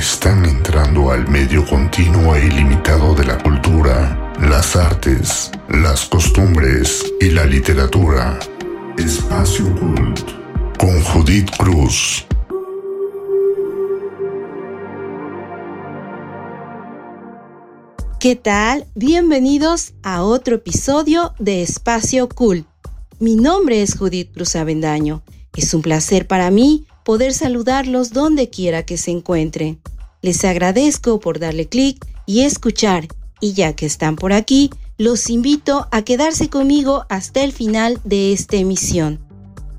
están entrando al medio continuo e ilimitado de la cultura, las artes, las costumbres y la literatura. Espacio Cult con Judith Cruz. ¿Qué tal? Bienvenidos a otro episodio de Espacio Cult. Mi nombre es Judith Cruz Avendaño. Es un placer para mí poder saludarlos donde quiera que se encuentren. Les agradezco por darle clic y escuchar, y ya que están por aquí, los invito a quedarse conmigo hasta el final de esta emisión.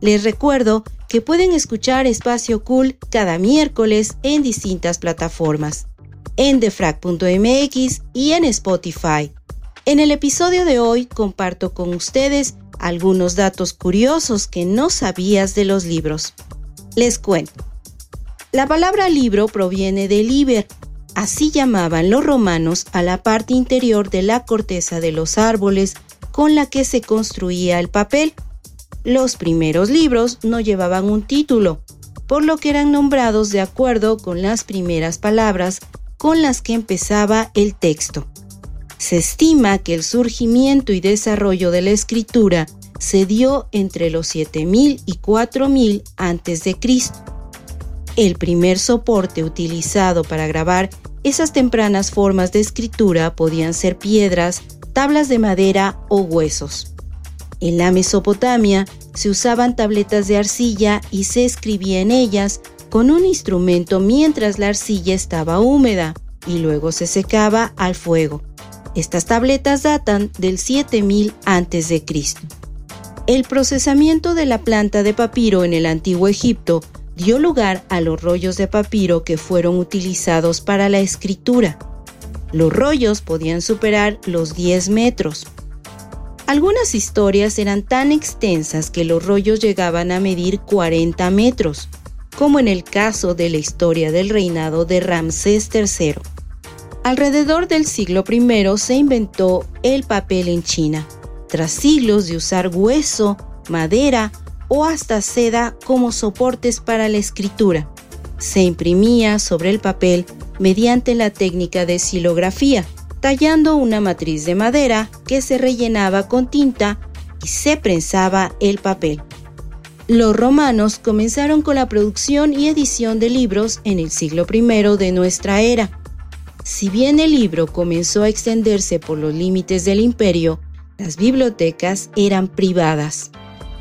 Les recuerdo que pueden escuchar Espacio Cool cada miércoles en distintas plataformas, en defrag.mx y en Spotify. En el episodio de hoy comparto con ustedes algunos datos curiosos que no sabías de los libros. Les cuento. La palabra libro proviene de liber, así llamaban los romanos a la parte interior de la corteza de los árboles con la que se construía el papel. Los primeros libros no llevaban un título, por lo que eran nombrados de acuerdo con las primeras palabras con las que empezaba el texto. Se estima que el surgimiento y desarrollo de la escritura se dio entre los 7000 y 4000 a.C. El primer soporte utilizado para grabar esas tempranas formas de escritura podían ser piedras, tablas de madera o huesos. En la Mesopotamia se usaban tabletas de arcilla y se escribía en ellas con un instrumento mientras la arcilla estaba húmeda y luego se secaba al fuego. Estas tabletas datan del 7000 a.C. El procesamiento de la planta de papiro en el antiguo Egipto dio lugar a los rollos de papiro que fueron utilizados para la escritura. Los rollos podían superar los 10 metros. Algunas historias eran tan extensas que los rollos llegaban a medir 40 metros, como en el caso de la historia del reinado de Ramsés III. Alrededor del siglo I se inventó el papel en China tras siglos de usar hueso, madera o hasta seda como soportes para la escritura. Se imprimía sobre el papel mediante la técnica de silografía, tallando una matriz de madera que se rellenaba con tinta y se prensaba el papel. Los romanos comenzaron con la producción y edición de libros en el siglo I de nuestra era. Si bien el libro comenzó a extenderse por los límites del imperio, las bibliotecas eran privadas.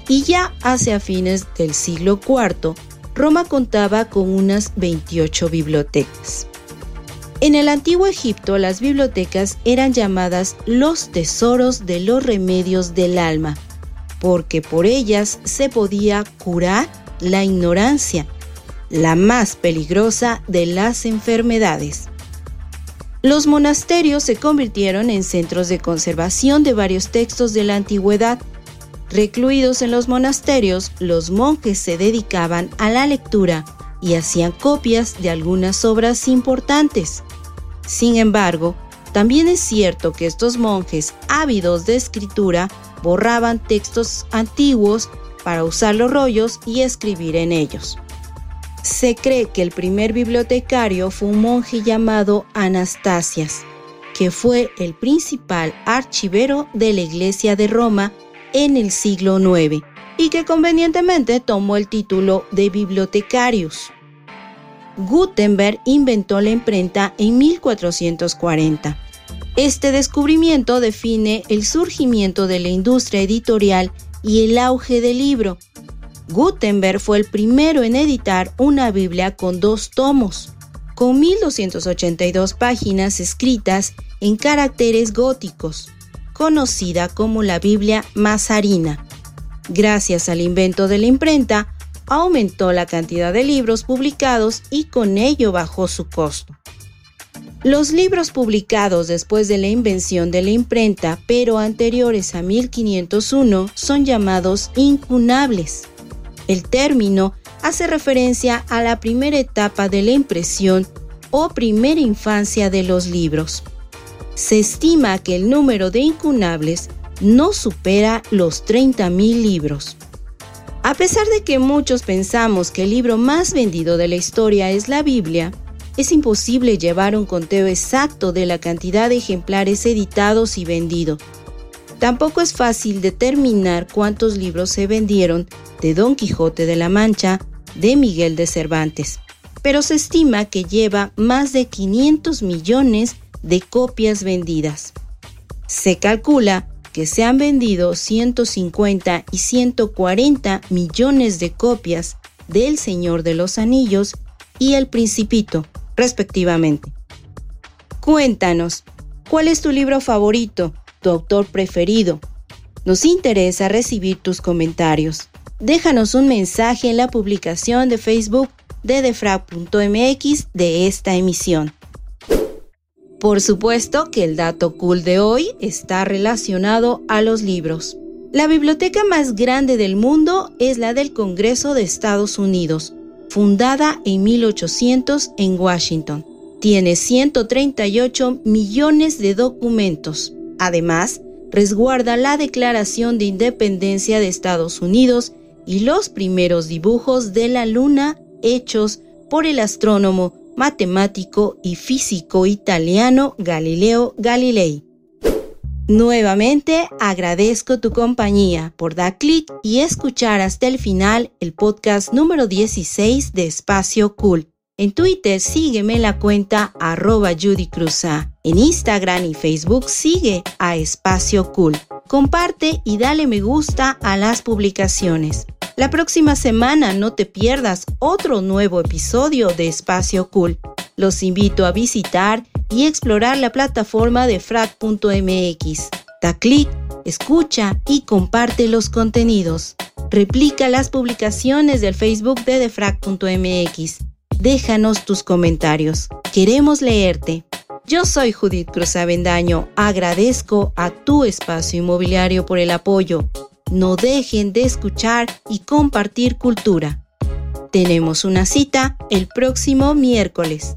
Y ya hacia fines del siglo IV, Roma contaba con unas 28 bibliotecas. En el antiguo Egipto las bibliotecas eran llamadas los tesoros de los remedios del alma, porque por ellas se podía curar la ignorancia, la más peligrosa de las enfermedades. Los monasterios se convirtieron en centros de conservación de varios textos de la antigüedad. Recluidos en los monasterios, los monjes se dedicaban a la lectura y hacían copias de algunas obras importantes. Sin embargo, también es cierto que estos monjes ávidos de escritura borraban textos antiguos para usar los rollos y escribir en ellos. Se cree que el primer bibliotecario fue un monje llamado Anastasias, que fue el principal archivero de la Iglesia de Roma en el siglo IX y que convenientemente tomó el título de bibliotecarius. Gutenberg inventó la imprenta en 1440. Este descubrimiento define el surgimiento de la industria editorial y el auge del libro, Gutenberg fue el primero en editar una Biblia con dos tomos, con 1282 páginas escritas en caracteres góticos, conocida como la Biblia Mazarina. Gracias al invento de la imprenta, aumentó la cantidad de libros publicados y con ello bajó su costo. Los libros publicados después de la invención de la imprenta, pero anteriores a 1501, son llamados incunables. El término hace referencia a la primera etapa de la impresión o primera infancia de los libros. Se estima que el número de incunables no supera los 30.000 libros. A pesar de que muchos pensamos que el libro más vendido de la historia es la Biblia, es imposible llevar un conteo exacto de la cantidad de ejemplares editados y vendidos. Tampoco es fácil determinar cuántos libros se vendieron de Don Quijote de la Mancha de Miguel de Cervantes, pero se estima que lleva más de 500 millones de copias vendidas. Se calcula que se han vendido 150 y 140 millones de copias del Señor de los Anillos y El Principito, respectivamente. Cuéntanos, ¿cuál es tu libro favorito, tu autor preferido? Nos interesa recibir tus comentarios. Déjanos un mensaje en la publicación de Facebook de defrag.mx de esta emisión. Por supuesto que el dato cool de hoy está relacionado a los libros. La biblioteca más grande del mundo es la del Congreso de Estados Unidos, fundada en 1800 en Washington. Tiene 138 millones de documentos. Además, resguarda la Declaración de Independencia de Estados Unidos y los primeros dibujos de la Luna hechos por el astrónomo matemático y físico italiano Galileo Galilei. Nuevamente agradezco tu compañía por dar clic y escuchar hasta el final el podcast número 16 de Espacio Cool. En Twitter sígueme la cuenta arroba Judy Cruza. En Instagram y Facebook sigue a Espacio Cool. Comparte y dale me gusta a las publicaciones. La próxima semana no te pierdas otro nuevo episodio de Espacio Cool. Los invito a visitar y explorar la plataforma de frac.mx. Da clic, escucha y comparte los contenidos. Replica las publicaciones del Facebook de defrag.mx. Déjanos tus comentarios. Queremos leerte. Yo soy Judith Cruz Avendaño. Agradezco a tu espacio inmobiliario por el apoyo no dejen de escuchar y compartir cultura. Tenemos una cita el próximo miércoles.